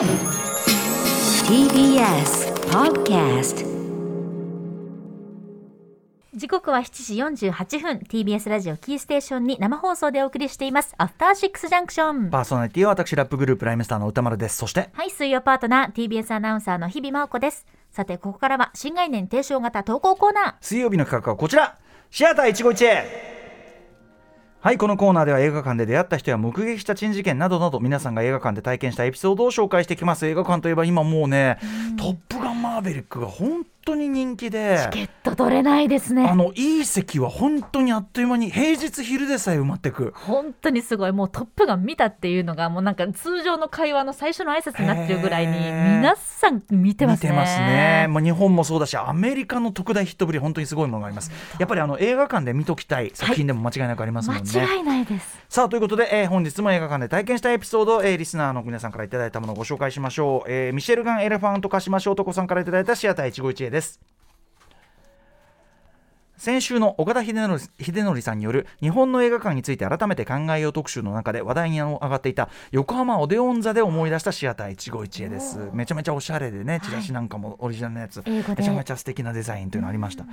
TBS Podcast 時刻は7時48分。TBS ラジオキーステーションに生放送でお送りしています。アフターシックスジャンクションパーソナリティは私ラップグループライムスターの歌丸です。そしてはい水曜パートナー TBS アナウンサーの日々真央子です。さてここからは新概念提唱型投稿コーナー。水曜日の企画はこちら。シアター一期一会はいこのコーナーでは映画館で出会った人や目撃した珍事件などなど皆さんが映画館で体験したエピソードを紹介していきます。映画館といえば今もうね「トップガンマーヴェリック」が本当に人気で。チケット取れないですね。あのいい席は本当にあっという間に平日昼でさえ埋まってく。本当にすごい。もうトップガン見たっていうのがもうなんか通常の会話の最初の挨拶になってるぐらいに皆さん見てますね。見てますね、まあ、日本もそうだしアメリカの特大ヒットぶり本当にすごいものがあります。やっぱりあの映画館で見ときたい作品でも間違いなくありますもんね、間違いないです。さあということで、えー本日も映画館で体験したエピソード、えーリスナーの皆さんからいただいたものをご紹介しましょう、えーミシェルガン・エレファントカシマショートコさんからいただいたシアター一期一会です。先週の岡田秀則さんによる日本の映画館について改めて考えよう特集の中で話題に上がっていた横浜オデオン座で思い出したシアター一期一会です。めちゃめちゃおしゃれでねチラシなんかもオリジナルのやつ、英語でめちゃめちゃ素敵なデザインというのありました。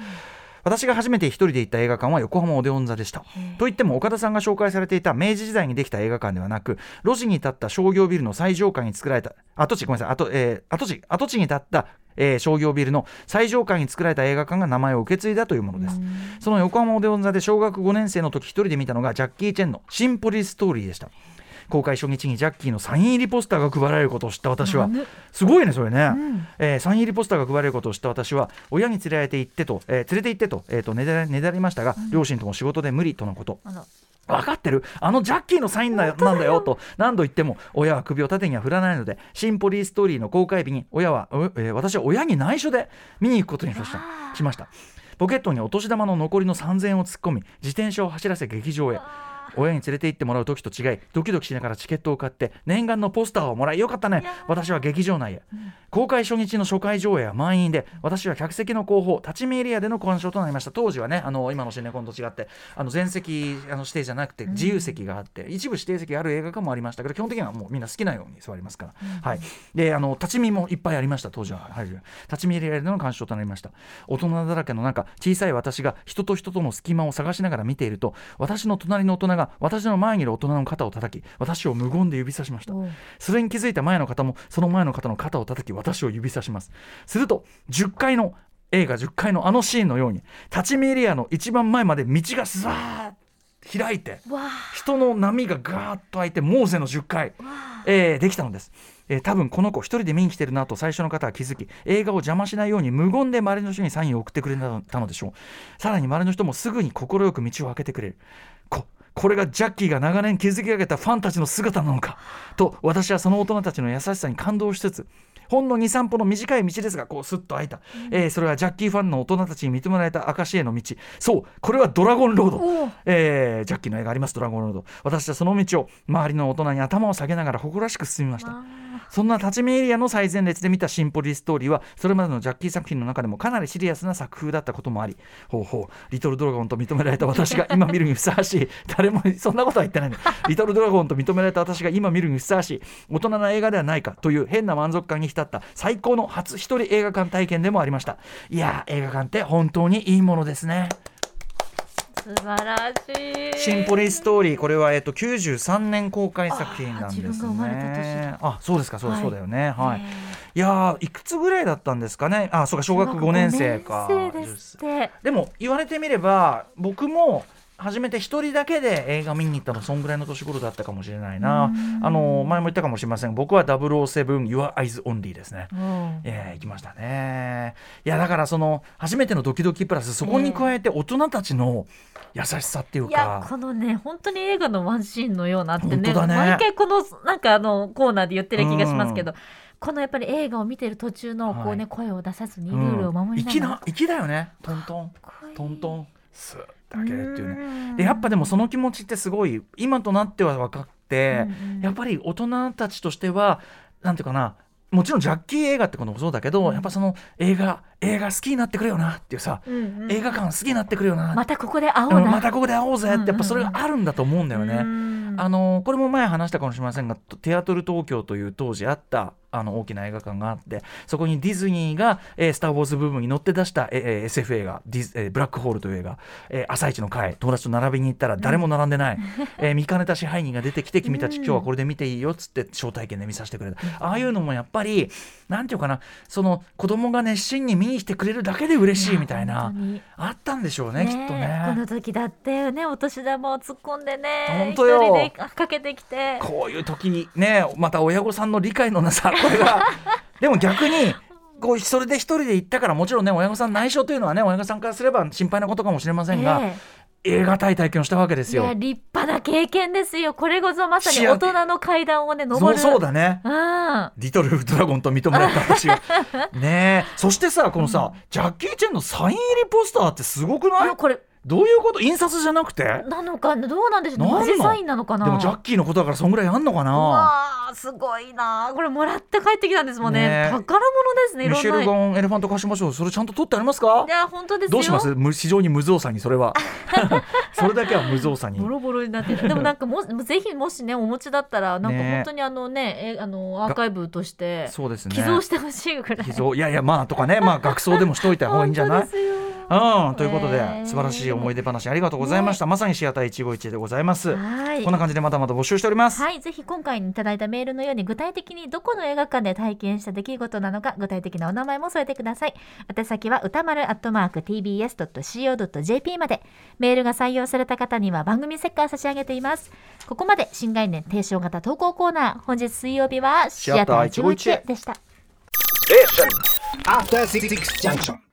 私が初めて一人で行った映画館は横浜オデオン座でした。といっても岡田さんが紹介されていた明治時代にできた映画館ではなく路地に立った商業ビルの最上階に作られた跡地ごめんなさい跡,、えー跡地跡地に立ったえー商業ビルの最上階に作られた映画館が名前を受け継いだというものです。その横浜オデオン座で小学5年生の時一人で見たのがジャッキー・チェンのシンポリストーリーでした公開初日にジャッキーのサイン入りポスターが配られることを知った私は。すごいねそれね、えーサイン入りポスターが配られることを知った私は親に連れられて行ってと、えー連れて行ってと,、えーとねだねだりましたが、両親とも仕事で無理とのこと。分かってる？あのジャッキーのサインななんだよと。何度言っても親は首を縦には振らないのでシンポリーストーリーの公開日に親は、うえー私は親に内緒で見に行くことにしました。しました。ポケットにお年玉の残りの3000円を突っ込み自転車を走らせ劇場へ親に連れて行ってもらう時と違いドキドキしながらチケットを買って念願のポスターをもらいよかったね。私は劇場内へ。公開初日の初回上映は満員で私は客席の後方立ち見エリアでの鑑賞となりました。当時はねあの今のシネコンと違ってあの全席あの指定じゃなくて自由席があって、一部指定席がある映画館もありました。けど基本的にはもうみんな好きなように座りますから、はい、であの立ち見もいっぱいありました。当時は、はい、立ち見エリアでの鑑賞となりました。大人だらけの中小さい私が人と人との隙間を探しながら見ていると私の隣の大人が私の前にいる大人の肩を叩き私を無言で指さしました。それに気づいた前の方もその前の方の肩を叩き私を指さします。すると10階の映画10階のあのシーンのように立ち見エリアの一番前まで道がスワーッ開いて人の波がガーッと開いてモーゼの10回、えーできたのです、えー多分この子一人で見に来てるなと最初の方は気づき映画を邪魔しないように無言で周りの人にサインを送ってくれたのでしょう。さらに周りの人もすぐに快く道を開けてくれるここれがジャッキーが長年築き上げたファンたちの姿なのか？と私はその大人たちの優しさに感動しつつほんの23歩の短い道ですがこうスッと開いた、えーそれはジャッキーファンの大人たちに認められた証への道。そうこれはドラゴンロード。えージャッキーの絵がありますドラゴンロード。私はその道を周りの大人に頭を下げながら誇らしく進みましたそんな立ち見エリアの最前列で見たシンポリストーリーはそれまでのジャッキー作品の中でもかなりシリアスな作風だったこともあり。ほうほう。リトルドラゴンと認められた私が今見るにふさわしい誰もそんなことは言ってないねリトルドラゴンと認められた私が今見るにふさわしい。大人な映画ではないかという変な満足感に浸った最高の初一人映画館体験でもありました。いや映画館って本当にいいものですね。素晴らしいシンポリーストーリーこれはえっと93年公開作品なんですね。あそうですかそう,、はいそうだよねはい。へいやーいくつぐらいだったんですかね？あそうか小学5年生か。小学五年生ですってでも言われてみれば僕も初めて一人だけで映画見に行ったのそんぐらいの年頃だったかもしれないな。あの前も言ったかもしれません。僕は007 Your Eyes Only ですね。うん。えー、行きましたね。いやだからその初めてのドキドキプラスそこに加えて大人たちの優しさっていういやか。このね本当に映画のワンシーンのようなって本ねね。毎回このなんかあのコーナーで言ってる気がしますけど、このやっぱり映画を見てる途中のこうね、はい。声を出さずにうんルールを守りながら、粋な粋だよね。トントン。トントン。スッて開けるっていうね。うん。でやっぱでもその気持ちってすごい今となっては分かって、うんうん。やっぱり大人たちとしてはなんていうかなもちろんジャッキー映画ってこともそうだけど、やっぱその映画映画好きになってくれよなっていうさ、うんうん。映画館好きになってくれよな、またここで会おうまたここで会おうぜってやっぱそれがあるんだと思うんだよね。うんあのこれも前話したかもしれませんがテアトル東京という当時あったあの大きな映画館があってそこにディズニーが、えースター・ウォーズ」部分に乗って出した、えーえー SF 映画ディズ、えーブラックホール」という映画「えー朝一の会」友達と並びに行ったら誰も並んでない、えー見かねた支配人が出てきて君たち今日はこれで見ていいよっつって招待券で見させてくれた、ああいうのもやっぱりなんていうかなその子供が熱心に見に来てくれるだけで嬉しいみたいなあったんでしょうねきっとこね。の時だってねお年玉を突っ込んでね本当よ。一人でかけてきて。こういう時にねまた親御さんの理解のなさでも逆にこうそれで一人で行ったからもちろんね親御さん内緒というのはね親御さんからすれば心配なことかもしれませんが、え映画たい体験をしたわけですよ。えいや立派な経験ですよこれこそまさに大人の階段をね登るそうだね。うんリトルドラゴンと認められた私が。ねえ。そしてさ、このさ、ジャッキー・チェンのサイン入りポスターってすごくない？これどういうこと？印刷じゃなくて？なのかどうなんでしょう？なんの？マジサインなのかな？でもジャッキーのことだからそんぐらいあんのかうなわーすごいなこれもらって帰ってきたんですもんね。ねえ。宝物ですねミシェルガン・エレファント貸しましょう。それちゃんと取ってありますか？いや本当ですよ。どうします？む非常に無造作にそれは。それだけは無造作に。ボ。ロボロになってる。でもなんかもぜひもしねお持ちだったらなんかね本当にあのねえあのアーカイブとしてそうですね。寄贈してほしいぐらい。寄贈？いやいやまあとかね。まあ学装でもしといた方がいいんじゃない？本当ですようん、ということで、えー素晴らしい思い出話ありがとうございました、まさにシアター一期一会でございます、はいこんな感じでまだまだ募集しております、はい、ぜひ今回いただいたメールのように具体的にどこの映画館で体験した出来事なのか具体的なお名前も添えてください。宛先は歌丸アットマーク tbs.co.jp まで。メールが採用された方には番組セッカー差し上げています。ここまで新概念提唱型投稿コーナー。本日水曜日はシアター151でした。After Six Junction.